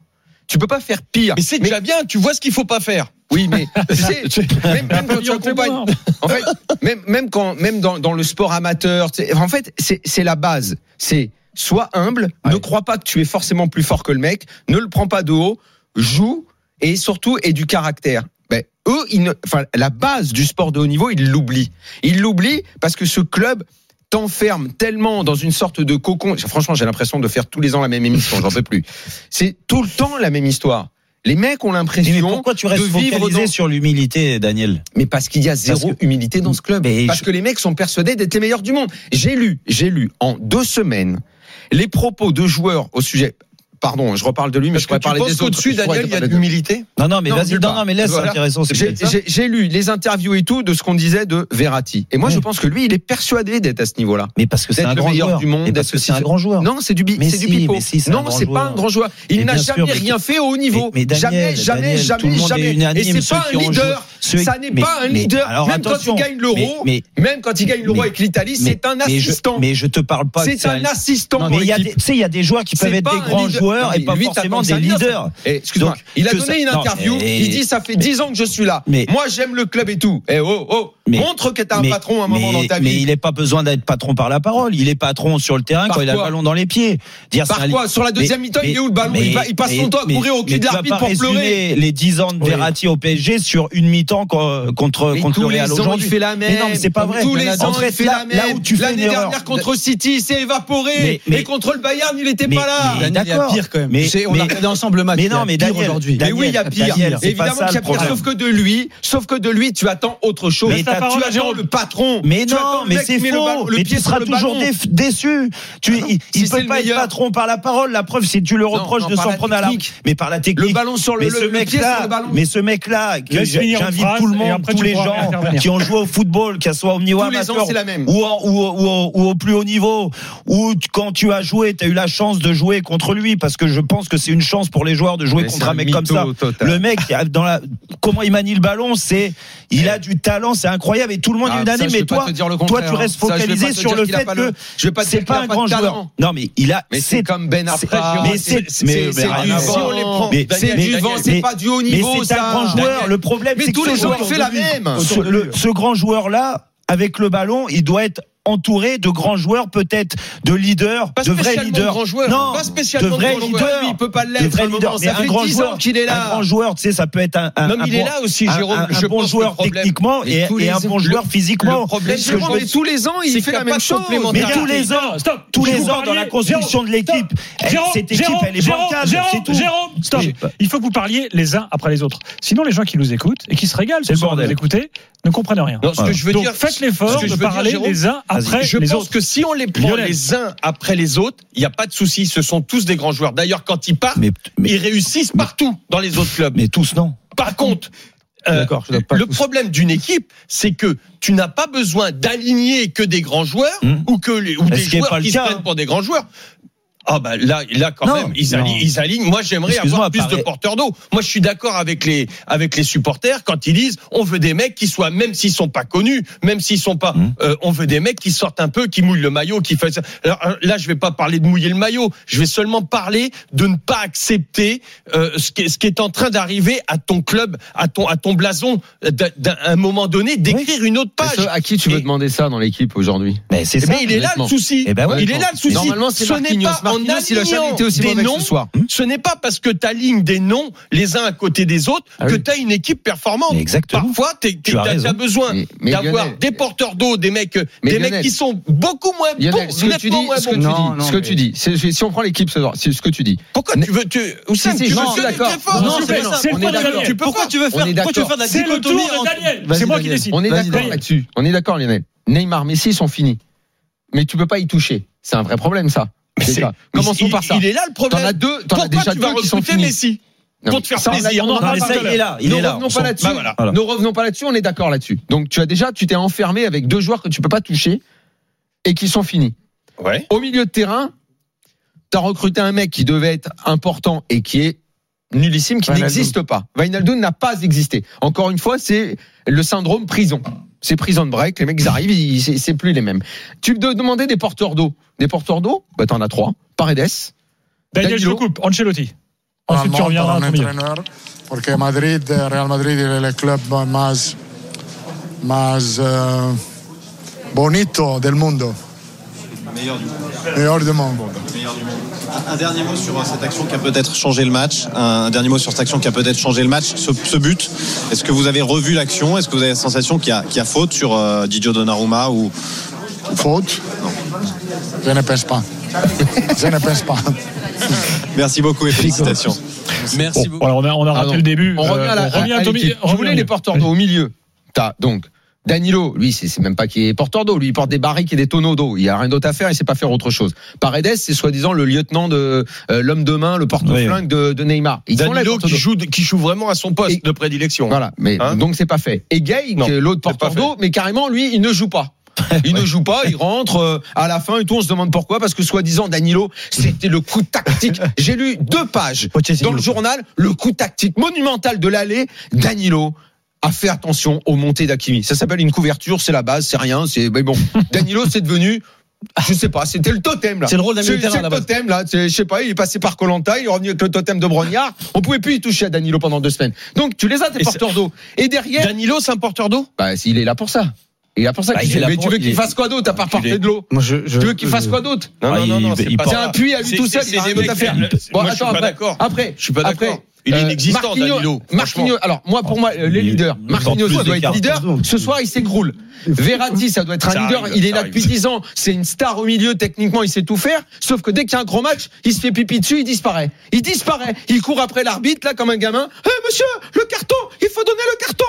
Tu peux pas faire pire.
Mais c'est déjà bien, tu vois ce qu'il faut pas faire.
Oui, mais (laughs) tu sais, même, même quand tu accompagnes, en fait, même, même quand, même dans, dans le sport amateur, en fait, c'est la base. C'est sois humble, ne crois pas que tu es forcément plus fort que le mec, ne le prends pas de haut, joue et surtout aie du caractère. Ben, eux, ils ne, enfin, la base du sport de haut niveau, ils l'oublient. Ils l'oublient parce que ce club t'enferme tellement dans une sorte de cocon. Franchement, j'ai l'impression de faire tous les ans la même émission, j'en peux plus. C'est tout le temps la même histoire. Les mecs ont l'impression
pourquoi tu restes
de vivre
focalisé
dans
sur l'humilité, Daniel?
Mais parce qu'il y a zéro
que-
humilité dans ce club.
Mais
parce
je-
que les mecs sont persuadés d'être les meilleurs du monde. J'ai lu, j'ai lu en deux semaines les propos de joueurs au sujet. Pardon, je reparle de lui, mais
Parce
je pourrais
tu
parler
penses
des autres.
qu'au-dessus,
Je pourrais
Daniel, il y a de l'humilité
Non, non, mais
Non,
vas-y, non, non, mais laisse, c'est
Voilà.
intéressant. c'est
J'ai- lu les interviews et tout de ce qu'on disait de Verratti. Et moi, je pense que lui, il est persuadé d'être à ce niveau-là.
Mais parce que c'est un
le
grand joueur.
du monde,
Mais parce que c'est un grand joueur.
Non, c'est du, c'est du
si,
pipeau.
si,
non, c'est pas un grand joueur. Il n'a jamais
sûr,
rien fait au haut niveau.
Mais- mais Daniel,
jamais, jamais, jamais, jamais. Et c'est pas un leader. Ça n'est pas un leader.
alors,
Même quand il gagne l'euro, même quand il gagne l'euro avec l'Italie, c'est un assistant.
Mais je te parle pas.
C'est un assistant
mais il y a des- tu sais, il y a des joueurs qui peuvent être des grands
leader.
Joueurs et
Non,
pas
lui,
forcément des leaders.
Eh, Excuse-moi, il a donné
ça-
une
non,
interview.
mais-
Il dit ça fait 10 ans que je suis là.
Mais-
Moi, j'aime le club et tout. Eh oh oh,
Mais-
montre que t'as un
mais-
patron à un moment
mais,
dans ta
mais
vie.
il n'est pas besoin d'être patron par la parole. Il est patron sur le terrain
Par
quand il a le ballon dans les pieds. Dire
Par quoi Sur la deuxième mi-temps, il est où le ballon Il va- il passe son temps à courir au cul
mais
de l'arbitre pour pleurer.
Les 10 ans de
Oui.
Verratti au PSG sur une mi-temps co- contre
Mais
contre le
tous les
Real
ans, il
aujourd'hui.
fait la même.
Mais non, mais c'est pas vrai.
Tous les ans,
fait,
il fait la même.
là où tu fais
L'année dernière contre City, il s'est évaporé.
Mais- mais-
et contre le Bayern, il n'était
Mais-
pas là.
mais-
Daniel, il y a
d'accord.
pire quand même.
Mais-
on
mais-
a regardé ensemble le match.
Mais non, mais Daniel,
aujourd'hui.
Mais oui, il y a pire. Évidemment qu'il y a pire. Sauf que de lui, sauf que de lui, tu attends autre chose. Tu
parole à
attends
Jérôme.
le patron.
Mais
Tu
non, mais
mec
c'est faux.
ballon- le
mais
pied
tu
sur
seras toujours déçu. Tu,
Ah
il,
c'est
peut
le
pas être patron par la parole. La preuve, si tu le reproches
non,
de s'en
la
prendre à la,
technique.
mais par la technique.
Le ballon sur le-
mais
le-
ce
le pied sur
mec-là,
le ballon.
mais ce mec-là, que j'invite tout le monde, tous les gens qui ont joué au football, qu'à soit au niveau amateur
c'est la
ou, en- ou, au- ou au- ou au plus haut niveau, ou quand tu as joué, tu as eu la chance de jouer contre lui, parce que je pense que c'est une chance pour les joueurs de jouer
Mais
contre
c'est
un
un
mec comme ça.
total.
Le mec, dans la, comment il manie le ballon, c'est, il a du talent, c'est incroyable, et tout le monde
Ah,
est unanime.
je
Mais toi,
te dire le
toi, tu restes
hein.
Focalisé sur le fait que
le- je vais pas te
c'est pas un grand joueur. Non, mais il a,
Mais c'est comme Ben
c'est-
Arfa.
mais c'est,
c'est du vent.
voir.
on les prend.
Mais-
C'est pas du haut niveau.
Mais c'est un grand joueur. Le problème, c'est que
tous les ans,
joueur-
il fait la même.
ce, grand joueur-là, avec le ballon, il doit être entouré de grands joueurs, peut-être de leaders,
Pas
de vrais leaders.
grand joueur,
non,
pas spécialement
de vrais
grand joueur.
leaders.
Lui, il peut pas l'être moment.
leaders.
Ça
Mais
fait
un grand
10 ans
joueur,
qu'il est là.
Un grand joueur, tu sais, ça peut être un, un,
Non,
un
mais il est
bon-
là aussi, Jérôme.
un,
Je
bon
pense
joueur
problème-
techniquement
Mais
et, un bon joueur physiquement.
Le problème,
que je veux-
tous les ans, il fait la même chose.
Mais tous les ans,
stop.
tous les ans dans la construction de l'équipe, cette équipe, elle est bancale,
Jérôme,
c'est tout.
Jérôme, stop. Il faut que vous parliez les uns après les autres. Sinon, les gens qui nous écoutent et qui se régalent
C'est
ce
le bordel.
nous écouter ne comprennent rien.
Non, ce que je veux
Donc,
dire,
faites l'effort
je
de
veux dire,
parler
Jérôme,
les uns après
je
les
pense
autres.
que si on les prend
Lionel.
les uns après les autres, il n'y a pas de souci. Ce sont tous des grands joueurs. D'ailleurs, quand ils partent,
Mais, mais,
ils réussissent partout dans les autres clubs.
mais tous non.
Par contre, euh,
je
le
tous.
problème d'une équipe, c'est que tu n'as pas besoin d'aligner que des grands joueurs
Hum.
ou que les, ou des joueurs qui
cas,
se prennent pour des grands joueurs. Ah bah là, là quand
Non,
même, ils
non.
alignent, ils alignent. Moi, j'aimerais avoir plus de porteurs d'eau. Moi, je suis d'accord avec les avec les supporters quand ils disent on veut des mecs qui soient, même s'ils sont pas connus, même s'ils sont pas,
Hum.
euh, on veut des mecs qui sortent un peu, qui mouillent le maillot, qui fassent. Alors euh, là, je vais pas parler de mouiller le maillot. Je vais seulement parler de ne pas accepter euh, ce qui est, ce qui est en train d'arriver à ton club, à ton à ton blason, d'un- d'un un moment donné, d'écrire une autre
Mais
page.
ce- à qui tu veux
Et-
demander ça dans l'équipe aujourd'hui?
Mais c'est
Eh
ça.
ben, il est là le souci.
Eh ben ouais.
il est là le souci.
Normalement, c'est
ce n'est
Marquinhos.
pas en
Marquinhos, il a jamais
alignant
été aussi
des noms.
ce soir.
Ce n'est pas parce que tu alignes des noms les uns à côté des autres
Ah
que
oui.
tu as une équipe performante.
Exactement.
Parfois, tu
Tu as
besoin d'avoir
Lionel-
des porteurs d'eau, des mecs,
Mais
des
Lionel-
mecs qui sont beaucoup moins bons,
ce que tu dis, ce que tu
Non,
dis,
non,
ce que
mais-
tu dis, c'est- c'est- si on prend l'équipe ce soir, c'est ce que tu dis.
Pourquoi tu veux tu
Si, si,
tu
non,
veux
je suis
que
d'accord.
très fort,
Non,
tu
d'accord.
Daniel.
Pourquoi tu veux
On est d'accord.
C'est le tour de Daniel.
Vas-y,
C'est moi qui décide.
On est d'accord là-dessus. On est d'accord, Lionel. Neymar, Messi, sont finis. Mais tu peux pas y toucher. C'est un vrai problème, ça.
Mais c'est-
Déjà. Commençons
il-
par ça.
Il est là le
T'en as
problème.
deux, t'en as
Pourquoi
déjà
tu vas
deux qui sont
recruter
finis.
Messi pour te faire
ça, on a-
plaisir
on en
Non,
parle
ça, il est là. Il
ne
est là.
revenons
On
pas là-dessus.
Bah voilà.
Voilà.
Ne revenons pas là-dessus, on est d'accord là-dessus. Donc tu as déjà, tu t'es enfermé avec deux joueurs que tu peux pas toucher et qui sont finis.
Ouais.
Au milieu de terrain, tu as recruté un mec qui devait être important et qui est nullissime, qui n'existe pas. Wijnaldum n'a pas existé. Encore une fois, c'est le syndrome prison. C'est prison de break, les mecs ils arrivent, ils- c'est c'est plus les mêmes. Tu me demandais des porteurs d'eau. Des porteurs d'eau? Bah t'en as trois. Paredes,
Daniel, je
Danilo.
le coupe. Ancelotti. Ensuite, tu reviendras à
entrenador, porque Madrid, eh, Real Madrid es el club más, más eh, bonito del mundo,
Meilleur du monde.
mejor del mundo.
Meilleur du monde. Un, un dernier mot sur euh, cette action qui a peut-être changé le match. Un, un dernier mot sur cette action qui a peut-être changé le match. Ce, ce but, est-ce que vous avez revu l'action? Est-ce que vous avez la sensation qu'il y, a- qu'il y a faute sur euh, Didio Donnarumma ou?
Faute? Je ne pense pas. (laughs) Je ne pense pas.
Merci beaucoup et félicitations.
Merci
Bon,
beaucoup.
voilà, on a, on a raté
Pardon.
le début.
On revient
Euh,
à la,
on revient
à-
à
à
ton
l'équipe.
milieu.
Je voulais les porteurs d'eau au milieu. T'as donc Danilo, lui, c'est même pas qu'il est porteur d'eau. Lui, il porte des barriques et des tonneaux d'eau. Il a rien d'autre à faire. Il sait pas faire autre chose. Paredes, c'est soi-disant le lieutenant de euh, l'homme de main, le porte-flingue de, de Neymar. Ils
Danilo qui joue, qui joue vraiment à son poste
Et-
de prédilection.
Voilà, mais
Hein
donc c'est pas fait. Et Gay, l'autre porteur d'eau, mais carrément lui, il ne joue pas. (laughs) Il ne joue pas, il rentre euh, à la fin et tout. On se demande pourquoi, parce que soi-disant Danilo, c'était le coup tactique. (laughs) J'ai lu deux pages dans le journal, le coup tactique monumental de l'aller. Danilo a fait attention aux montées d'Akimi. Ça s'appelle une couverture, c'est la base, c'est rien. C'est mais bon. (laughs) Danilo, c'est devenu. Je sais pas, c'était le totem là.
C'est le rôle d'un
C'est
à
le totem là. C'est- Je sais pas, il est passé par Colanta, il est revenu avec le totem de Brognard. On pouvait plus y toucher à Danilo pendant deux semaines. Donc tu les as tes
Et
porteurs d'eau. Et derrière,
Danilo, c'est un porteur d'eau?
Bah, il est là pour ça. Il est là pour ça.
Bah,
qu'il
il est
fait.
là
Mais
pour-
tu veux
il
qu'il fasse quoi d'autre à part porter de l'eau?
Moi, je, je-
Tu veux qu'il fasse quoi d'autre?
Non, non, non,
il-
non,
il
c'est pas
un puits à lui tout seul,
c'est- des
à faire. Bon,
je suis
attends,
pas
après-
d'accord.
Après,
Je suis pas
après,
d'accord. Il est
euh,
inexistant,
Marquinhos-
Danilo.
Marquinhos, alors moi pour moi les leaders, Marquinhos
plus
doit être leader. Ce soir il s'écroule. Verratti ça doit être
Ça
un leader. il est
ça
là depuis 10 ans. C'est une star au milieu. Techniquement il sait tout faire. Sauf que dès qu'il y a un gros match, il se fait pipi dessus, il disparaît. Il disparaît. Il court après l'arbitre là comme un gamin. Hé monsieur, le carton, il faut donner le carton.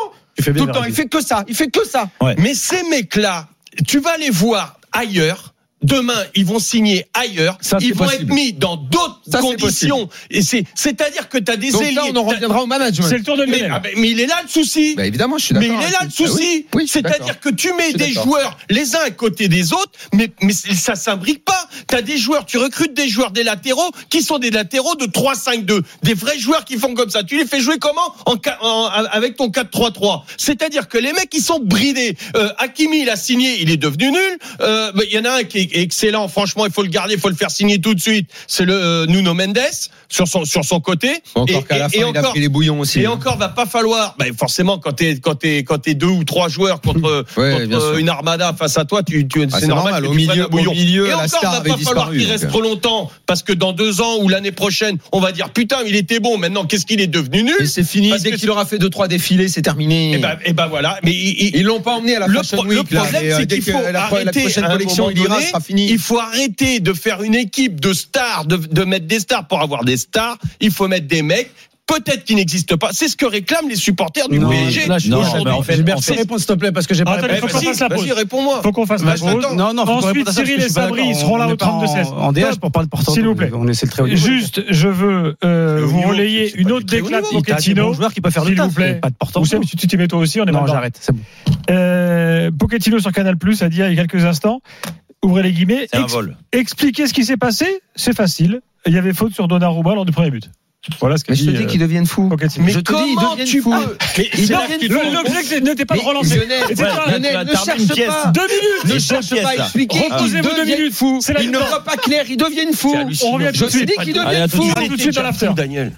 Tout le temps, il fait que ça. Il fait que ça.
Mais ces mecs-là, tu vas les voir ailleurs. Demain, ils vont signer ailleurs.
Ça,
ils vont
possible.
être mis dans d'autres conditions. Et c'est, c'est-à-dire que tu as des
Donc
ailiers.
là on en reviendra au management.
C'est le tour de
mais, ah ben, mais il est là le souci.
Bah, évidemment, je suis
Mais
d'accord.
il est là le souci.
Ah oui.
C'est-à-dire que tu mets des joueurs les uns à côté des autres, mais, mais ça s'imbrique pas. Tu as des joueurs, tu recrutes des joueurs des latéraux qui sont des latéraux de 3-5-2. Des vrais joueurs qui font comme ça. Tu les fais jouer comment? En, en- avec ton 4-3-3 C'est-à-dire que les mecs, ils sont bridés. Euh, Hakimi, il a signé, il est devenu nul. Euh, bah, Il y en a un qui est excellent, franchement, il faut le garder, il faut le faire signer tout de suite. C'est le euh, Nuno Mendes. Sur son sur son côté.
Encore
Et-
qu'à la
et-
fin,
et
il a
encore-
pris les bouillons aussi.
Et
hein.
encore, va pas falloir. bah, forcément, quand t'es quand t'es quand deux ou trois joueurs contre, (laughs)
Ouais,
euh, une armada face à toi, tu, tu
Ah,
c'est normal.
au milieu- au milieu,
et
la
encore,
star
va pas falloir qu'il reste
euh.
trop longtemps parce que dans deux ans ou l'année prochaine, on va dire putain, il était bon. Maintenant, qu'est-ce qu'il est devenu nul?
C'est fini.
Parce
Dès qu'il aura fait deux trois défilés, c'est terminé.
Et ben, et ben voilà. Mais il- il-
Ils l'ont pas emmené à la
le,
Fashion
le
Week. là,
problème,
euh,
c'est qu'il faut
la
arrêter
collection, il ira, sera fini.
Il faut arrêter de faire une équipe de stars, de, de mettre des stars pour avoir des stars. Il faut mettre des mecs. Peut-être qui n'existent pas. C'est ce que réclament les supporters du
Non,
PSG.
là, je-
Non, en fait,
Gilbert, s'il te plaît, parce que j'ai pas répondu.
faut qu'on fasse la pause.
Réponds-moi.
Faut qu'on fasse la pause.
Non, non, faut
Ensuite, Cyril et Sabri
d'accord.
seront là au
est pas en-
32-16.
En DH pour parler de Porto.
S'il vous plaît.
On essaie le très haut niveau.
Juste, je veux euh, vous relayer une autre déclate
niveau.
Il y a des
Pochettino.
bons joueurs qui peuvent faire le
S'il vous plaît.
Pas de Porto.
Vous tu t'y mets toi aussi, on est
Non, j'arrête, c'est bon.
Euh, Pochettino sur Canal Plus a dit il y a quelques instants, ouvrez les guillemets,
C'est un
ex-
vol.
expliquer ce qui s'est passé, c'est facile. Il y avait faute sur Donnarumma lors du premier but. Voilà ce qu'a
Mais je
dit
te dis
euh,
qu'ils deviennent fous.
Mais
Je te dis, ils
comment
deviennent
tu
fous.
peux
L'objectif n'était pas de relancer.
Lionel,
C'était
ouais, ne cherche
pièce.
pas.
Deux minutes.
Ne cherche pas à expliquer.
Reposez-vous
Ils
deux minutes.
fous. Ils ne voient pas clair. Ils deviennent fous.
On revient tout
Je
de
te
suite.
dis qu'ils deviennent
à tout de
fous.
suite, tout de suite à l'after.
Daniel.